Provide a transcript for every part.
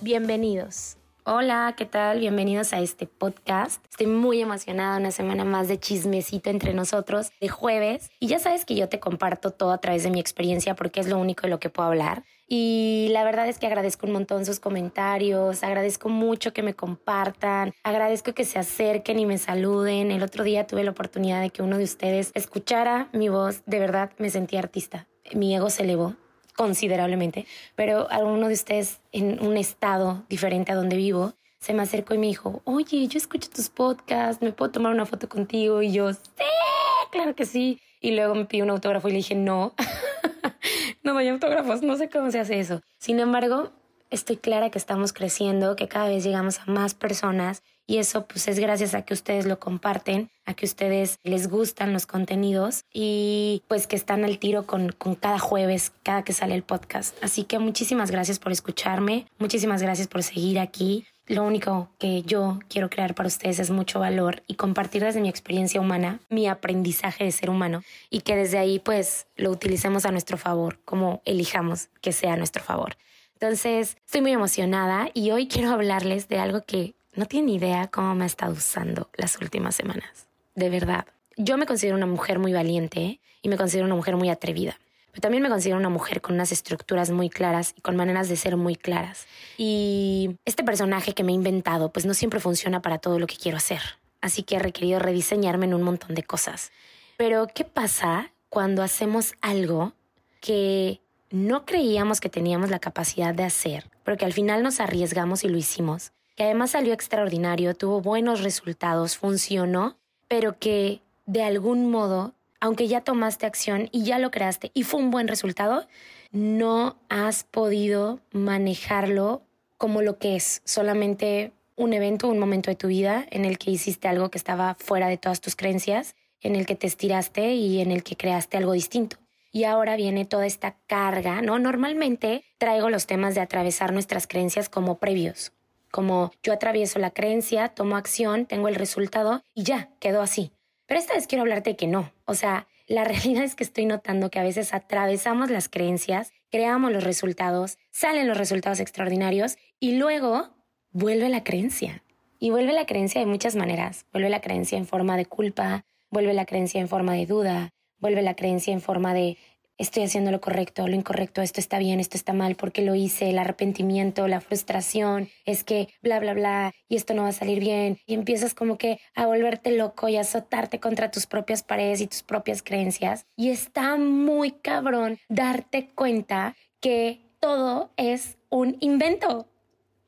bienvenidos. Hola, ¿qué tal? Bienvenidos a este podcast. Estoy muy emocionada, una semana más de chismecito entre nosotros, de jueves. Y ya sabes que yo te comparto todo a través de mi experiencia porque es lo único de lo que puedo hablar. Y la verdad es que agradezco un montón sus comentarios, agradezco mucho que me compartan, agradezco que se acerquen y me saluden. El otro día tuve la oportunidad de que uno de ustedes escuchara mi voz, de verdad me sentí artista. Mi ego se elevó considerablemente, pero alguno de ustedes en un estado diferente a donde vivo se me acercó y me dijo, oye, yo escucho tus podcasts, ¿me puedo tomar una foto contigo? Y yo, sí, claro que sí. Y luego me pidió un autógrafo y le dije, no, no doy autógrafos, no sé cómo se hace eso. Sin embargo, estoy clara que estamos creciendo, que cada vez llegamos a más personas y eso pues es gracias a que ustedes lo comparten, a que ustedes les gustan los contenidos y pues que están al tiro con, con cada jueves, cada que sale el podcast. Así que muchísimas gracias por escucharme, muchísimas gracias por seguir aquí. Lo único que yo quiero crear para ustedes es mucho valor y compartir desde mi experiencia humana, mi aprendizaje de ser humano y que desde ahí pues lo utilicemos a nuestro favor, como elijamos que sea a nuestro favor. Entonces, estoy muy emocionada y hoy quiero hablarles de algo que no tienen idea cómo me ha estado usando las últimas semanas. De verdad. Yo me considero una mujer muy valiente y me considero una mujer muy atrevida. Pero también me considero una mujer con unas estructuras muy claras y con maneras de ser muy claras. Y este personaje que me he inventado, pues no siempre funciona para todo lo que quiero hacer. Así que he requerido rediseñarme en un montón de cosas. Pero, ¿qué pasa cuando hacemos algo que no creíamos que teníamos la capacidad de hacer, pero que al final nos arriesgamos y lo hicimos, que además salió extraordinario, tuvo buenos resultados, funcionó, pero que de algún modo, aunque ya tomaste acción y ya lo creaste y fue un buen resultado, no has podido manejarlo como lo que es, solamente un evento, un momento de tu vida en el que hiciste algo que estaba fuera de todas tus creencias, en el que te estiraste y en el que creaste algo distinto y ahora viene toda esta carga, ¿no? Normalmente traigo los temas de atravesar nuestras creencias como previos, como yo atravieso la creencia, tomo acción, tengo el resultado y ya, quedó así. Pero esta vez quiero hablarte que no, o sea, la realidad es que estoy notando que a veces atravesamos las creencias, creamos los resultados, salen los resultados extraordinarios y luego vuelve la creencia. Y vuelve la creencia de muchas maneras. Vuelve la creencia en forma de culpa, vuelve la creencia en forma de duda, vuelve la creencia en forma de estoy haciendo lo correcto, lo incorrecto, esto está bien, esto está mal, porque lo hice, el arrepentimiento, la frustración, es que bla, bla, bla, y esto no va a salir bien, y empiezas como que a volverte loco y a azotarte contra tus propias paredes y tus propias creencias. Y está muy cabrón darte cuenta que todo es un invento.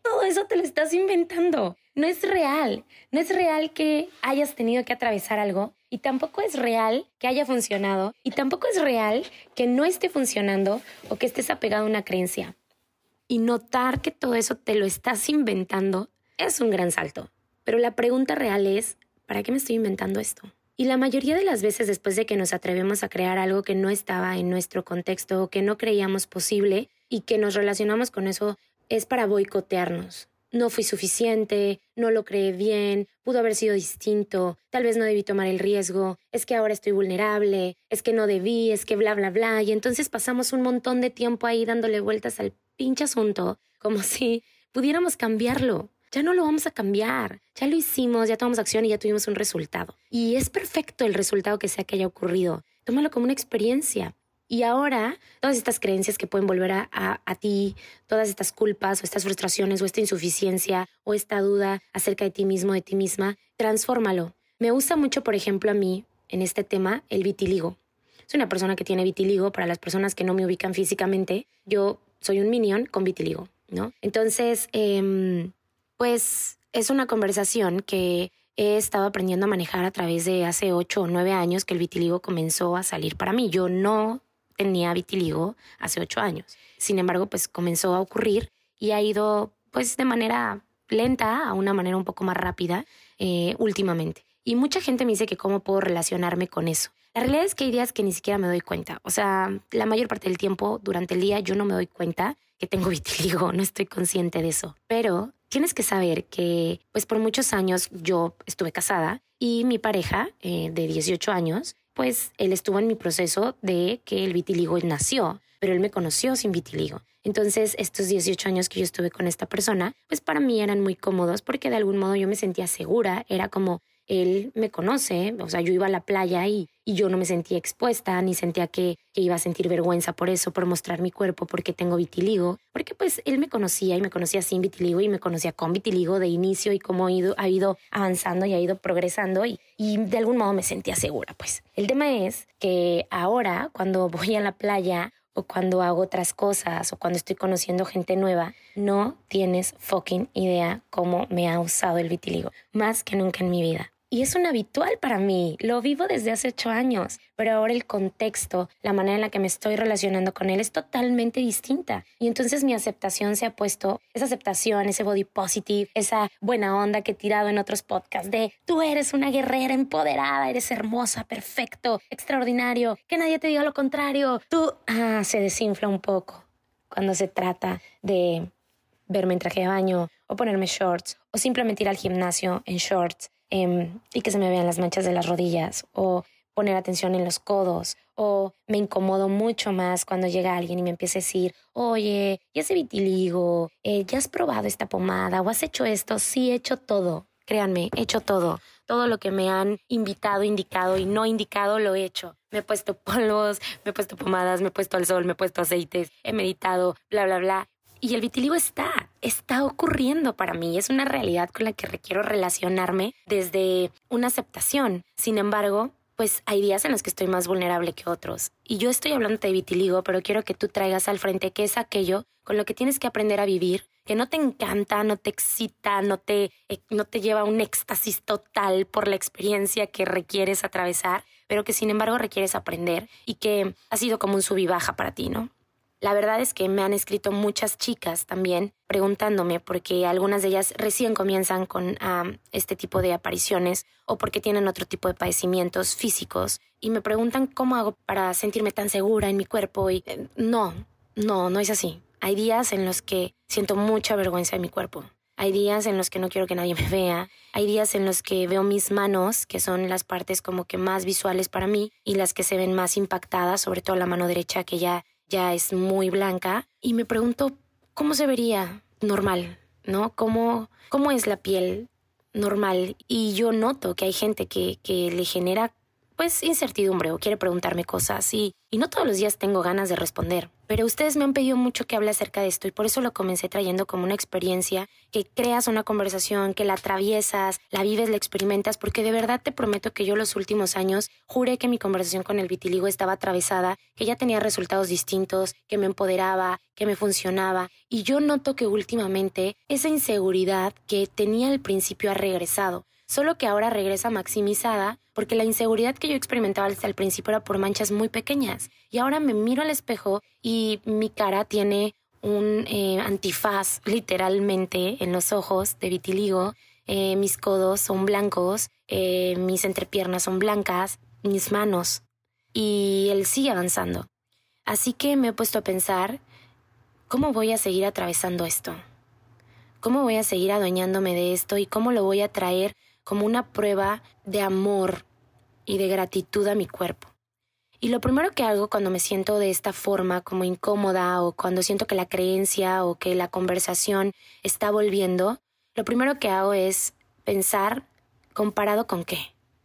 Todo eso te lo estás inventando. No es real. No es real que hayas tenido que atravesar algo y tampoco es real que haya funcionado y tampoco es real que no esté funcionando o que estés apegado a una creencia. Y notar que todo eso te lo estás inventando es un gran salto. Pero la pregunta real es, ¿para qué me estoy inventando esto? Y la mayoría de las veces después de que nos atrevemos a crear algo que no estaba en nuestro contexto o que no creíamos posible y que nos relacionamos con eso es para boicotearnos. No fui suficiente, no lo creé bien, pudo haber sido distinto, tal vez no debí tomar el riesgo, es que ahora estoy vulnerable, es que no debí, es que bla, bla, bla. Y entonces pasamos un montón de tiempo ahí dándole vueltas al pinche asunto, como si pudiéramos cambiarlo. Ya no lo vamos a cambiar, ya lo hicimos, ya tomamos acción y ya tuvimos un resultado. Y es perfecto el resultado que sea que haya ocurrido. Tómalo como una experiencia. Y ahora, todas estas creencias que pueden volver a, a, ti, todas estas culpas o estas frustraciones o esta insuficiencia o esta duda acerca de ti mismo, de ti misma, transfórmalo. Me gusta mucho, por ejemplo, a mí, en este tema, el vitiligo. Soy una persona que tiene vitiligo. Para las personas que no me ubican físicamente, yo soy un minion con vitiligo, ¿no? Entonces, eh, pues es una conversación que he estado aprendiendo a manejar a través de hace ocho o nueve años que el vitiligo comenzó a salir para mí. Yo no tenía vitiligo hace ocho años. Sin embargo, pues comenzó a ocurrir y ha ido pues de manera lenta a una manera un poco más rápida eh, últimamente. Y mucha gente me dice que cómo puedo relacionarme con eso. La realidad es que hay días que ni siquiera me doy cuenta. O sea, la mayor parte del tiempo durante el día yo no me doy cuenta que tengo vitiligo, no estoy consciente de eso. Pero tienes que saber que, pues por muchos años yo estuve casada y mi pareja eh, de 18 años, pues él estuvo en mi proceso de que el vitiligo nació, pero él me conoció sin vitiligo. Entonces, estos 18 años que yo estuve con esta persona, pues para mí eran muy cómodos porque de algún modo yo me sentía segura, era como él me conoce, o sea, yo iba a la playa y, y yo no me sentía expuesta, ni sentía que, que, iba a sentir vergüenza por eso, por mostrar mi cuerpo, porque tengo vitiligo, porque pues él me conocía y me conocía sin vitiligo y me conocía con vitiligo de inicio y cómo ha ido, avanzando y ha ido progresando y, y de algún modo me sentía segura, pues. El tema es que ahora, cuando voy a la playa o cuando hago otras cosas o cuando estoy conociendo gente nueva, no tienes fucking idea cómo me ha usado el vitiligo, más que nunca en mi vida. Y es un habitual para mí, lo vivo desde hace ocho años, pero ahora el contexto, la manera en la que me estoy relacionando con él es totalmente distinta. Y entonces mi aceptación se ha puesto, esa aceptación, ese body positive, esa buena onda que he tirado en otros podcasts de tú eres una guerrera empoderada, eres hermosa, perfecto, extraordinario, que nadie te diga lo contrario, tú, ah, se desinfla un poco cuando se trata de verme en traje de baño o ponerme shorts o simplemente ir al gimnasio en shorts Em, y que se me vean las manchas de las rodillas o poner atención en los codos o me incomodo mucho más cuando llega alguien y me empieza a decir, oye, ya se vitiligo, eh, ya has probado esta pomada o has hecho esto, sí, he hecho todo, créanme, he hecho todo. Todo lo que me han invitado, indicado y no indicado lo he hecho. Me he puesto polvos, me he puesto pomadas, me he puesto al sol, me he puesto aceites, he meditado, bla, bla, bla. Y el vitiligo está, está ocurriendo para mí. Es una realidad con la que requiero relacionarme desde una aceptación. Sin embargo, pues hay días en los que estoy más vulnerable que otros. Y yo estoy hablando de vitiligo, pero quiero que tú traigas al frente que es aquello con lo que tienes que aprender a vivir, que no te encanta, no te excita, no te, eh, no te lleva a un éxtasis total por la experiencia que requieres atravesar, pero que sin embargo requieres aprender y que ha sido como un sub para ti, ¿no? La verdad es que me han escrito muchas chicas también preguntándome porque algunas de ellas recién comienzan con este tipo de apariciones o porque tienen otro tipo de padecimientos físicos y me preguntan cómo hago para sentirme tan segura en mi cuerpo y eh, no, no, no es así. Hay días en los que siento mucha vergüenza en mi cuerpo. Hay días en los que no quiero que nadie me vea. Hay días en los que veo mis manos, que son las partes como que más visuales para mí y las que se ven más impactadas, sobre todo la mano derecha que ya ya es muy blanca y me pregunto cómo se vería normal, ¿no? ¿Cómo, cómo es la piel normal? Y yo noto que hay gente que, que le genera pues incertidumbre o quiere preguntarme cosas y, y no todos los días tengo ganas de responder. Pero ustedes me han pedido mucho que hable acerca de esto y por eso lo comencé trayendo como una experiencia, que creas una conversación, que la atraviesas, la vives, la experimentas, porque de verdad te prometo que yo los últimos años juré que mi conversación con el vitiligo estaba atravesada, que ya tenía resultados distintos, que me empoderaba, que me funcionaba. Y yo noto que últimamente esa inseguridad que tenía al principio ha regresado solo que ahora regresa maximizada porque la inseguridad que yo experimentaba hasta el principio era por manchas muy pequeñas. Y ahora me miro al espejo y mi cara tiene un eh, antifaz literalmente en los ojos de vitiligo. Eh, mis codos son blancos, eh, mis entrepiernas son blancas, mis manos. Y él sigue avanzando. Así que me he puesto a pensar ¿cómo voy a seguir atravesando esto? ¿Cómo voy a seguir adueñándome de esto y cómo lo voy a traer como una prueba de amor y de gratitud a mi cuerpo? Y lo primero que hago cuando me siento de esta forma, como incómoda, o cuando siento que la creencia o que la conversación está volviendo, lo primero que hago es pensar comparado con qué.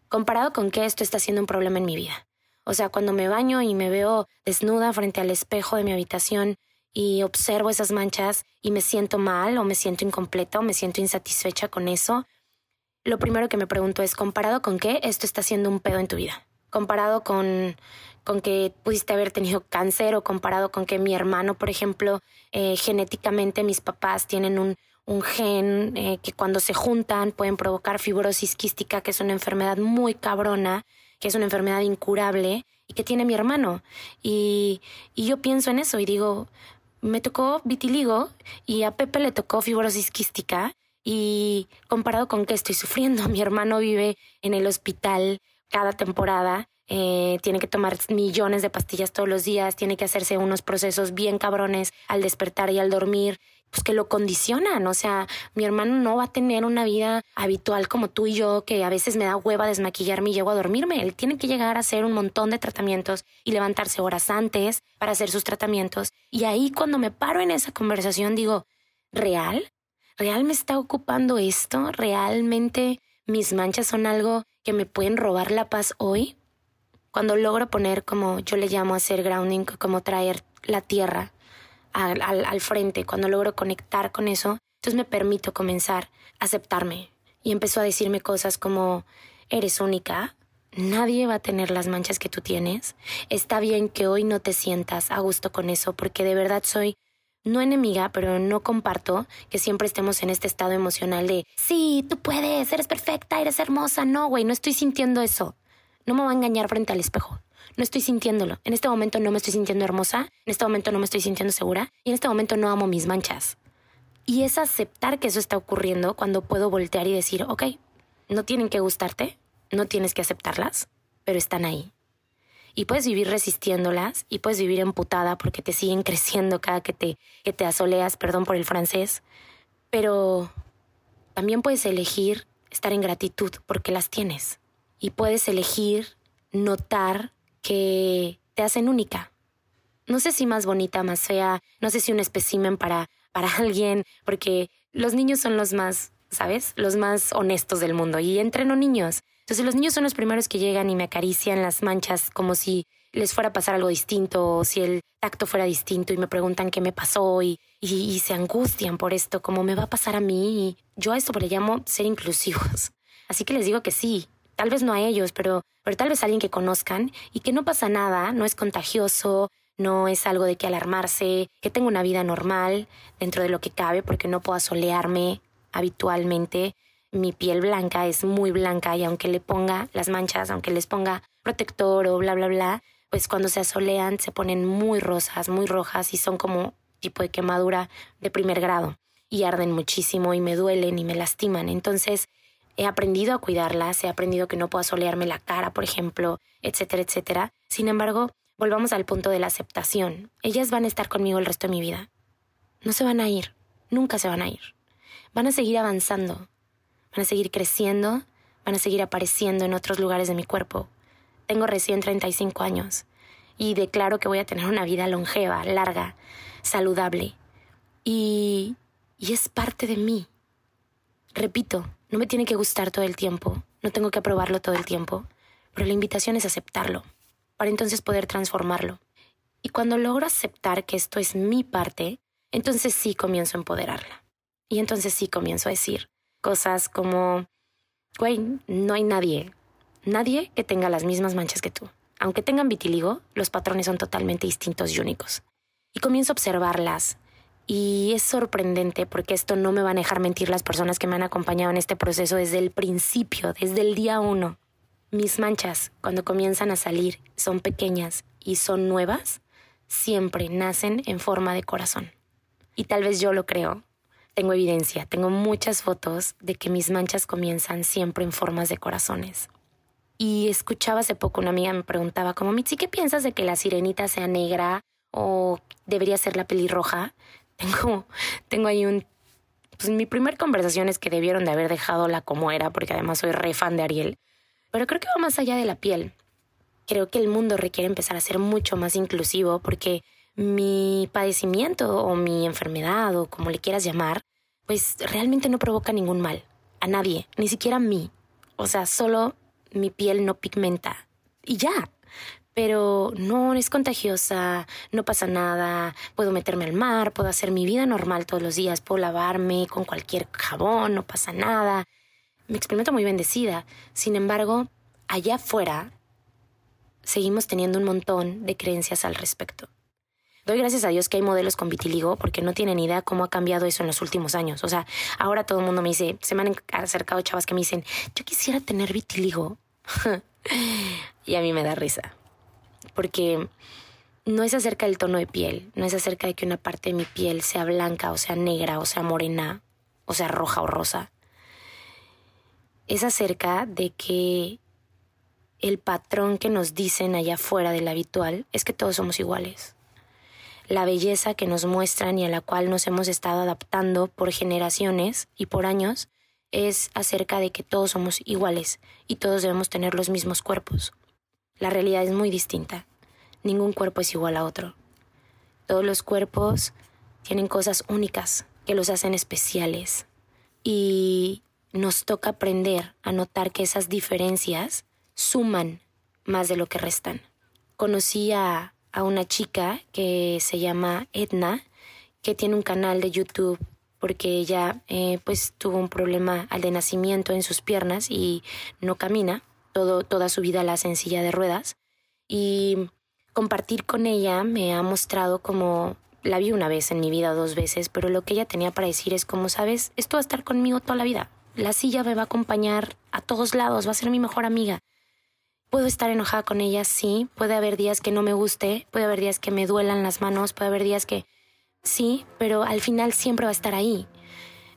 Comparado con qué esto está siendo un problema en mi vida. O sea, cuando me baño y me veo desnuda frente al espejo de mi habitación y observo esas manchas y me siento mal o me siento incompleta o me siento insatisfecha con eso, lo primero que me pregunto es, ¿comparado con qué esto está siendo un pedo en tu vida? comparado con, con que pudiste haber tenido cáncer o comparado con que mi hermano, por ejemplo, eh, genéticamente mis papás tienen un, un gen eh, que cuando se juntan pueden provocar fibrosis quística, que es una enfermedad muy cabrona, que es una enfermedad incurable y que tiene mi hermano. Y, y yo pienso en eso y digo, me tocó vitiligo y a Pepe le tocó fibrosis quística y comparado con que estoy sufriendo, mi hermano vive en el hospital cada temporada. Eh, tiene que tomar millones de pastillas todos los días, tiene que hacerse unos procesos bien cabrones al despertar y al dormir, pues que lo condicionan. O sea, mi hermano no va a tener una vida habitual como tú y yo, que a veces me da hueva desmaquillarme y llego a dormirme. Él tiene que llegar a hacer un montón de tratamientos y levantarse horas antes para hacer sus tratamientos. Y ahí cuando me paro en esa conversación digo, ¿real? ¿Real me está ocupando esto? ¿Realmente mis manchas son algo que me pueden robar la paz hoy, cuando logro poner como yo le llamo hacer grounding, como traer la tierra al, al, frente, cuando logro conectar con eso, entonces me permito comenzar a aceptarme. Y empezó a decirme cosas como, eres única, nadie va a tener las manchas que tú tienes, está bien que hoy no te sientas a gusto con eso, porque de verdad soy no enemiga, pero no comparto que siempre estemos en este estado emocional de, sí, tú puedes, eres perfecta, eres hermosa. No, güey, no estoy sintiendo eso. No me va a engañar frente al espejo. No estoy sintiéndolo. En este momento no me estoy sintiendo hermosa, en este momento no me estoy sintiendo segura y en este momento no amo mis manchas. Y es aceptar que eso está ocurriendo cuando puedo voltear y decir, ok, no tienen que gustarte, no tienes que aceptarlas, pero están ahí y puedes vivir resistiéndolas y puedes vivir emputada porque te siguen creciendo cada que te, que te asoleas, perdón por el francés, pero también puedes elegir estar en gratitud porque las tienes y puedes elegir notar que te hacen única. No sé si más bonita, más fea, no sé si un espécimen para, para alguien, porque los niños son los más, ¿sabes? Los más honestos del mundo y entreno niños entonces los niños son los primeros que llegan y me acarician las manchas como si les fuera a pasar algo distinto o si el tacto fuera distinto y me preguntan qué me pasó y, y, se angustian por esto, como me va a pasar a mí. Y yo a esto le llamo ser inclusivos. Así que les digo que sí, tal vez no a ellos, pero, pero tal vez a alguien que conozcan y que no pasa nada, no es contagioso, no es algo de que alarmarse, que tengo una vida normal dentro de lo que cabe porque no puedo asolearme habitualmente mi piel blanca es muy blanca y aunque le ponga las manchas, aunque les ponga protector o bla, bla, bla, pues cuando se asolean se ponen muy rosas, muy rojas y son como tipo de quemadura de primer grado y arden muchísimo y me duelen y me lastiman. Entonces he aprendido a cuidarlas, he aprendido que no puedo asolearme la cara, por ejemplo, etcétera, etcétera. Sin embargo, volvamos al punto de la aceptación. Ellas van a estar conmigo el resto de mi vida. No se van a ir, nunca se van a ir. Van a seguir avanzando, van a seguir creciendo, van a seguir apareciendo en otros lugares de mi cuerpo. Tengo recién 35 años y declaro que voy a tener una vida longeva, larga, saludable. Y, y es parte de mí. Repito, no me tiene que gustar todo el tiempo, no tengo que aprobarlo todo el tiempo, pero la invitación es aceptarlo, para entonces poder transformarlo. Y cuando logro aceptar que esto es mi parte, entonces sí comienzo a empoderarla. Y entonces sí comienzo a decir, cosas como, güey, no hay nadie, nadie que tenga las mismas manchas que tú. Aunque tengan vitiligo, los patrones son totalmente distintos y únicos. Y comienzo a observarlas. Y es sorprendente porque esto no me van a dejar mentir las personas que me han acompañado en este proceso desde el principio, desde el día uno. Mis manchas, cuando comienzan a salir, son pequeñas y son nuevas, siempre nacen en forma de corazón. Y tal vez yo lo creo, tengo evidencia, tengo muchas fotos de que mis manchas comienzan siempre en formas de corazones. Y escuchaba hace poco una amiga me preguntaba como, Mitzi, ¿qué piensas de que la sirenita sea negra o debería ser la pelirroja. Tengo, tengo ahí un... Pues mi primer conversación es que debieron de haber dejado la como era, porque además soy re fan de Ariel. Pero creo que va más allá de la piel. Creo que el mundo requiere empezar a ser mucho más inclusivo porque mi padecimiento o mi enfermedad o como le quieras llamar, pues realmente no provoca ningún mal a nadie, ni siquiera a mí. O sea, solo mi piel no pigmenta y ya. Pero no es contagiosa, no pasa nada, puedo meterme al mar, puedo hacer mi vida normal todos los días, puedo lavarme con cualquier jabón, no pasa nada. Me experimento muy bendecida. Sin embargo, allá afuera seguimos teniendo un montón de creencias al respecto. Doy gracias a Dios que hay modelos con vitiligo porque no tienen idea cómo ha cambiado eso en los últimos años. O sea, ahora todo el mundo me dice, se me han acercado chavas que me dicen, yo quisiera tener vitiligo. y a mí me da risa. Porque no es acerca del tono de piel, no es acerca de que una parte de mi piel sea blanca o sea negra o sea morena o sea roja o rosa. Es acerca de que el patrón que nos dicen allá afuera del habitual es que todos somos iguales la belleza que nos muestran y a la cual nos hemos estado adaptando por generaciones y por años es acerca de que todos somos iguales y todos debemos tener los mismos cuerpos. La realidad es muy distinta. Ningún cuerpo es igual a otro. Todos los cuerpos tienen cosas únicas que los hacen especiales y nos toca aprender a notar que esas diferencias suman más de lo que restan. Conocí a a una chica que se llama Edna, que tiene un canal de YouTube porque ella eh, pues tuvo un problema al de nacimiento en sus piernas y no camina, todo, toda su vida la hace silla de ruedas y compartir con ella me ha mostrado como la vi una vez en mi vida, dos veces, pero lo que ella tenía para decir es como, sabes, esto va a estar conmigo toda la vida. La silla me va a acompañar a todos lados, va a ser mi mejor amiga. Puedo estar enojada con ella, sí. Puede haber días que no me guste, puede haber días que me duelan las manos, puede haber días que sí, pero al final siempre va a estar ahí.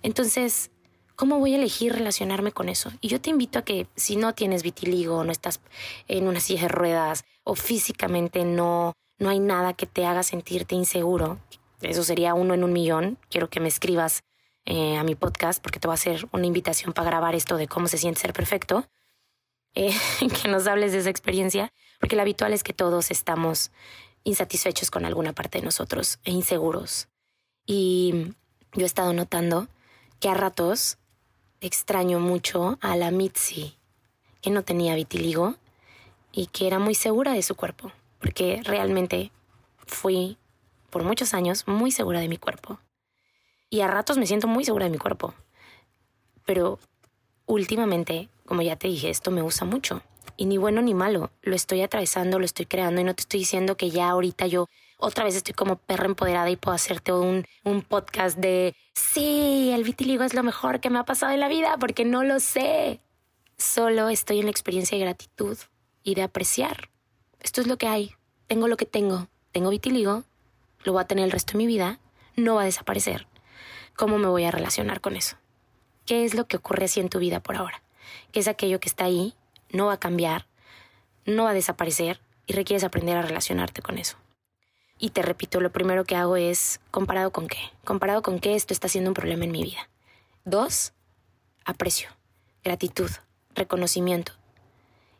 Entonces, ¿cómo voy a elegir relacionarme con eso? Y yo te invito a que si no tienes vitiligo, no estás en una silla de ruedas o físicamente no, no hay nada que te haga sentirte inseguro, eso sería uno en un millón, quiero que me escribas eh, a mi podcast porque te voy a hacer una invitación para grabar esto de cómo se siente ser perfecto. Eh, que nos hables de esa experiencia, porque lo habitual es que todos estamos insatisfechos con alguna parte de nosotros e inseguros. Y yo he estado notando que a ratos extraño mucho a la Mitzi, que no tenía vitiligo y que era muy segura de su cuerpo, porque realmente fui por muchos años muy segura de mi cuerpo. Y a ratos me siento muy segura de mi cuerpo. Pero últimamente como ya te dije, esto me gusta mucho. Y ni bueno ni malo, lo estoy atravesando, lo estoy creando y no te estoy diciendo que ya ahorita yo otra vez estoy como perra empoderada y puedo hacerte un, un podcast de, sí, el vitiligo es lo mejor que me ha pasado en la vida, porque no lo sé. Solo estoy en la experiencia de gratitud y de apreciar. Esto es lo que hay. Tengo lo que tengo. Tengo vitiligo, lo voy a tener el resto de mi vida, no va a desaparecer. ¿Cómo me voy a relacionar con eso? ¿Qué es lo que ocurre así en tu vida por ahora? que es aquello que está ahí, no va a cambiar, no va a desaparecer y requieres aprender a relacionarte con eso. Y te repito, lo primero que hago es comparado con qué, comparado con qué esto está siendo un problema en mi vida. Dos, aprecio, gratitud, reconocimiento.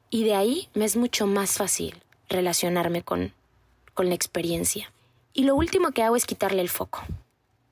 Y de ahí me es mucho más fácil relacionarme con, con la experiencia. Y lo último que hago es quitarle el foco.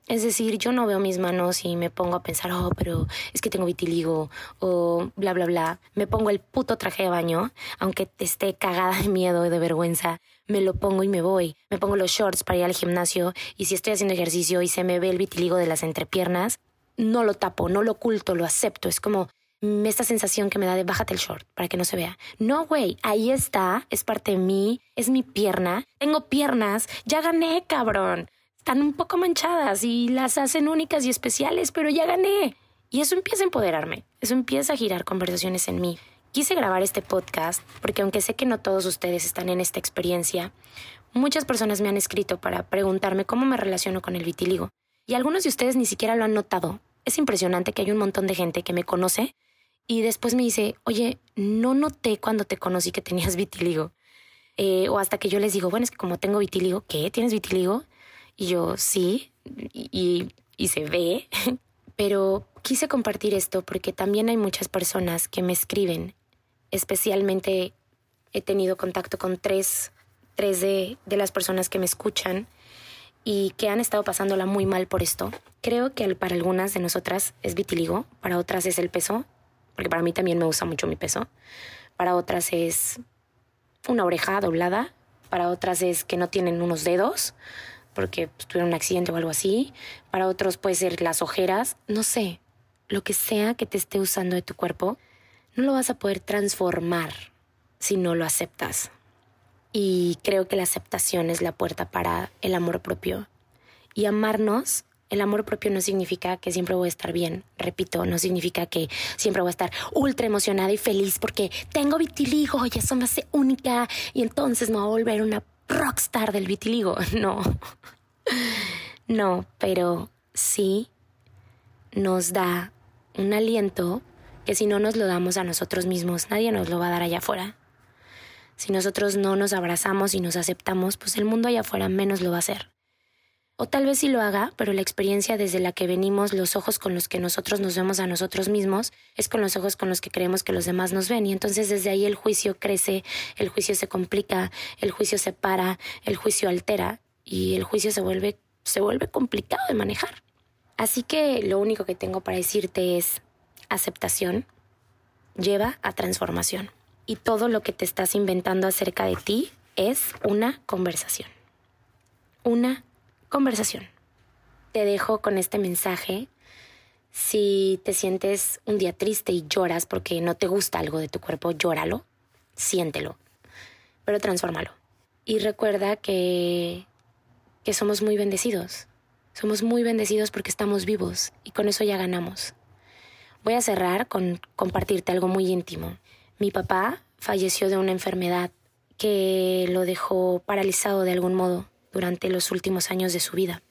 Es decir, yo no veo mis manos y me pongo a pensar, oh, pero es que tengo vitiligo o bla, bla, bla. Me pongo el puto traje de baño, aunque esté cagada de miedo y de vergüenza, me lo pongo y me voy. Me pongo los shorts para ir al gimnasio y si estoy haciendo ejercicio y se me ve el vitiligo de las entrepiernas, no lo tapo, no lo oculto, lo acepto. Es como esta sensación que me da de bájate el short para que no se vea. No, güey, ahí está, es parte de mí, es mi pierna, tengo piernas, ya gané, cabrón están un poco manchadas y las hacen únicas y especiales, pero ya gané. Y eso empieza a empoderarme, eso empieza a girar conversaciones en mí. Quise grabar este podcast porque aunque sé que no todos ustedes están en esta experiencia, muchas personas me han escrito para preguntarme cómo me relaciono con el vitiligo. Y algunos de ustedes ni siquiera lo han notado. Es impresionante que hay un montón de gente que me conoce y después me dice, oye, no noté cuando te conocí que tenías vitiligo. Eh, o hasta que yo les digo, bueno, es que como tengo vitiligo, ¿qué? ¿Tienes vitiligo? Y yo, sí, y, y se ve. Pero quise compartir esto porque también hay muchas personas que me escriben, especialmente he tenido contacto con tres, tres de, de las personas que me escuchan y que han estado pasándola muy mal por esto. Creo que para algunas de nosotras es vitiligo, para otras es el peso, porque para mí también me gusta mucho mi peso. Para otras es una oreja doblada, para otras es que no tienen unos dedos porque pues, tuvieron un accidente o algo así. Para otros puede ser las ojeras, no sé, lo que sea que te esté usando de tu cuerpo, no lo vas a poder transformar si no lo aceptas. Y creo que la aceptación es la puerta para el amor propio. Y amarnos, el amor propio no significa que siempre voy a estar bien. Repito, no significa que siempre voy a estar ultra emocionada y feliz porque tengo vitiligo y eso me hace única y entonces me voy a volver una rockstar del vitiligo. No. No, pero sí nos da un aliento que si no nos lo damos a nosotros mismos, nadie nos lo va a dar allá afuera. Si nosotros no nos abrazamos y nos aceptamos, pues el mundo allá afuera menos lo va a hacer. O tal vez sí lo haga, pero la experiencia desde la que venimos, los ojos con los que nosotros nos vemos a nosotros mismos, es con los ojos con los que creemos que los demás nos ven. Y entonces desde ahí el juicio crece, el juicio se complica, el juicio se para, el juicio altera y el juicio se vuelve, se vuelve complicado de manejar. Así que lo único que tengo para decirte es aceptación lleva a transformación y todo lo que te estás inventando acerca de ti es una conversación. Una conversación. Te dejo con este mensaje. Si te sientes un día triste y lloras porque no te gusta algo de tu cuerpo, llóralo, siéntelo, pero transfórmalo. Y recuerda que, que somos muy bendecidos. Somos muy bendecidos porque estamos vivos y con eso ya ganamos. Voy a cerrar con compartirte algo muy íntimo. Mi papá falleció de una enfermedad que lo dejó paralizado de algún modo durante los últimos años de su vida.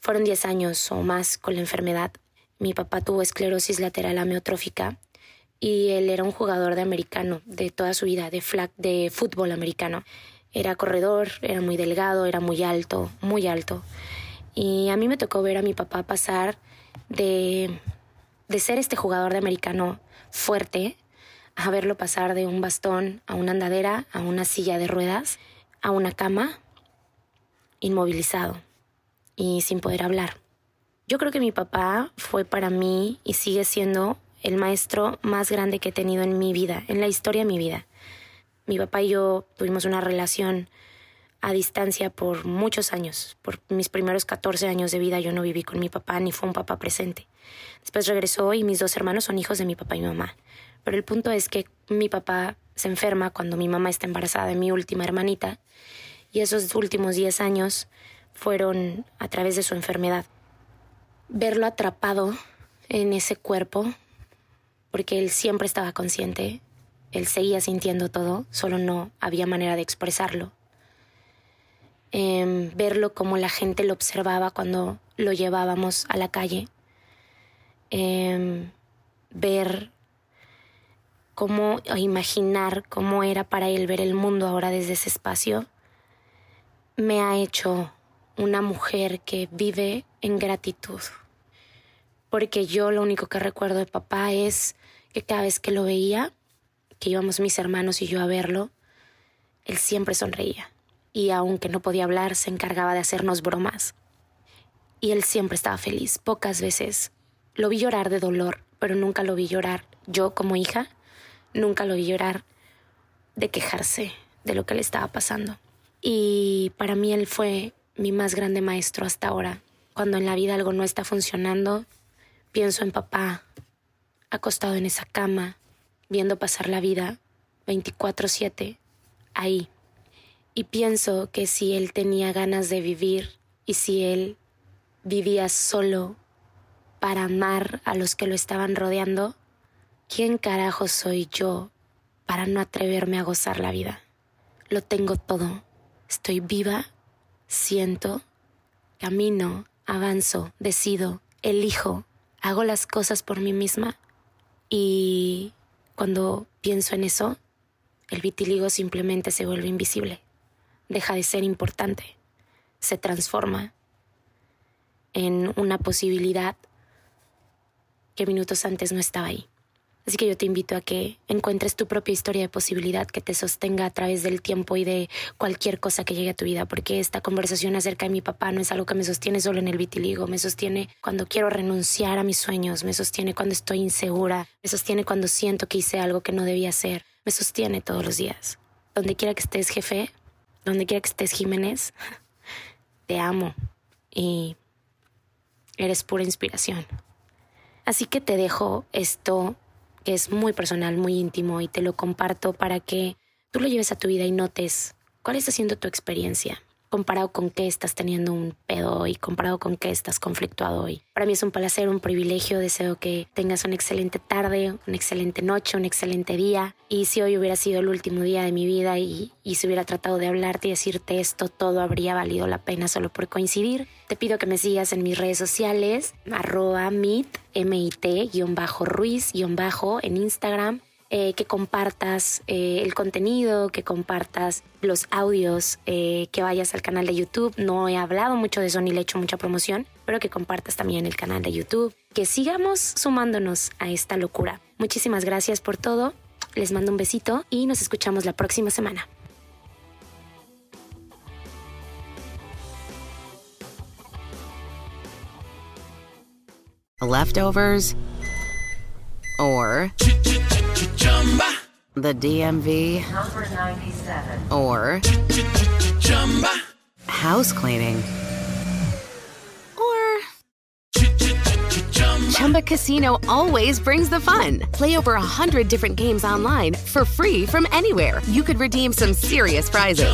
Fueron 10 años o más con la enfermedad. Mi papá tuvo esclerosis lateral amiotrófica y él era un jugador de americano de toda su vida, de, flag, de fútbol americano. Era corredor, era muy delgado, era muy alto, muy alto. Y a mí me tocó ver a mi papá pasar de, de ser este jugador de americano fuerte a verlo pasar de un bastón a una andadera, a una silla de ruedas, a una cama, inmovilizado y sin poder hablar. Yo creo que mi papá fue para mí y sigue siendo el maestro más grande que he tenido en mi vida, en la historia de mi vida. Mi papá y yo tuvimos una relación a distancia por muchos años. Por mis primeros 14 años de vida yo no viví con mi papá ni fue un papá presente. Después regresó y mis dos hermanos son hijos de mi papá y mamá. Pero el punto es que mi papá se enferma cuando mi mamá está embarazada de mi última hermanita y esos últimos 10 años fueron a través de su enfermedad. Verlo atrapado en ese cuerpo, porque él siempre estaba consciente, él seguía sintiendo todo, solo no había manera de expresarlo. Em, verlo como la gente lo observaba cuando lo llevábamos a la calle. Em, ver cómo imaginar cómo era para él ver el mundo ahora desde ese espacio me ha hecho una mujer que vive en gratitud. Porque yo lo único que recuerdo de papá es que cada vez que lo veía, que íbamos mis hermanos y yo a verlo, él siempre sonreía. Y aunque no podía hablar, se encargaba de hacernos bromas. Y él siempre estaba feliz. Pocas veces lo vi llorar de dolor, pero nunca lo vi llorar. Yo como hija, nunca lo vi llorar de quejarse de lo que le estaba pasando. Y para mí él fue mi más grande maestro hasta ahora. Cuando en la vida algo no está funcionando, pienso en papá, acostado en esa cama, viendo pasar la vida 24/7, ahí. Y pienso que si él tenía ganas de vivir y si él vivía solo para amar a los que lo estaban rodeando, ¿quién carajo soy yo para no atreverme a gozar la vida? Lo tengo todo Estoy viva, siento, camino, avanzo, decido, elijo, hago las cosas por mí misma y cuando pienso en eso, el vitiligo simplemente se vuelve invisible. deja de ser importante, se transforma en una posibilidad que minutos antes no estaba ahí. Así que yo te invito a que encuentres tu propia historia de posibilidad que te sostenga a través del tiempo y de cualquier cosa que llegue a tu vida, porque esta conversación acerca de mi papá no es algo que me sostiene solo en el vitiligo, me sostiene cuando quiero renunciar a mis sueños, me sostiene cuando estoy insegura, me sostiene cuando siento que hice algo que no debía hacer, me sostiene todos los días. Donde quiera que estés, jefe, donde quiera que estés, Jiménez, te amo y eres pura inspiración. Así que te dejo esto es muy personal, muy íntimo y te lo comparto para que tú lo lleves a tu vida y notes cuál está siendo tu experiencia comparado con qué estás teniendo un pedo hoy, comparado con qué estás conflictuado hoy. Para mí es un placer, un privilegio, deseo que tengas una excelente tarde, una excelente noche, un excelente día. Y si hoy hubiera sido el último día de mi vida y, y se hubiera tratado de hablarte y decirte esto, todo habría valido la pena solo por coincidir. Te pido que me sigas en mis redes sociales, arroba mit, mit-ruiz- en Instagram eh, que compartas eh, el contenido, que compartas los audios, eh, que vayas al canal de YouTube. No he hablado mucho de eso ni le he hecho mucha promoción, pero que compartas también el canal de YouTube. Que sigamos sumándonos a esta locura. Muchísimas gracias por todo. Les mando un besito y nos escuchamos la próxima semana. Leftovers or the DMV or house cleaning or Chumba Casino always brings the fun. Play over a hundred different games online for free from anywhere. You could redeem some serious prizes.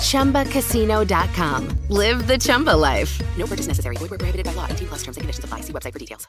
Chumba. ChumbaCasino.com. Live the Chumba life. No purchase necessary. Void where prohibited by law. T plus terms and conditions apply. See website for details.